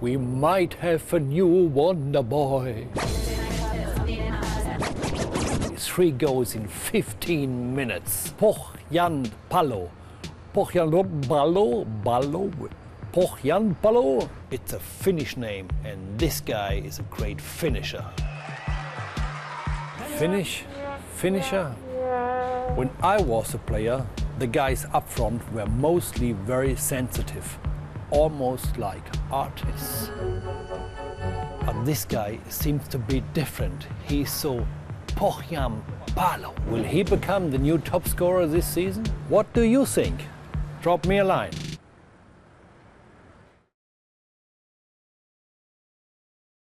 We might have a new wonder boy. Three goals in 15 minutes. Pohjan Palo. Pohjanpalo, Palo, Pohjanpalo? It's a Finnish name, and this guy is a great finisher. Finish? Finisher? When I was a player, the guys up front were mostly very sensitive, almost like artists. But this guy seems to be different. He's so Pohjam Palo. Will he become the new top scorer this season? What do you think? Drop me a line.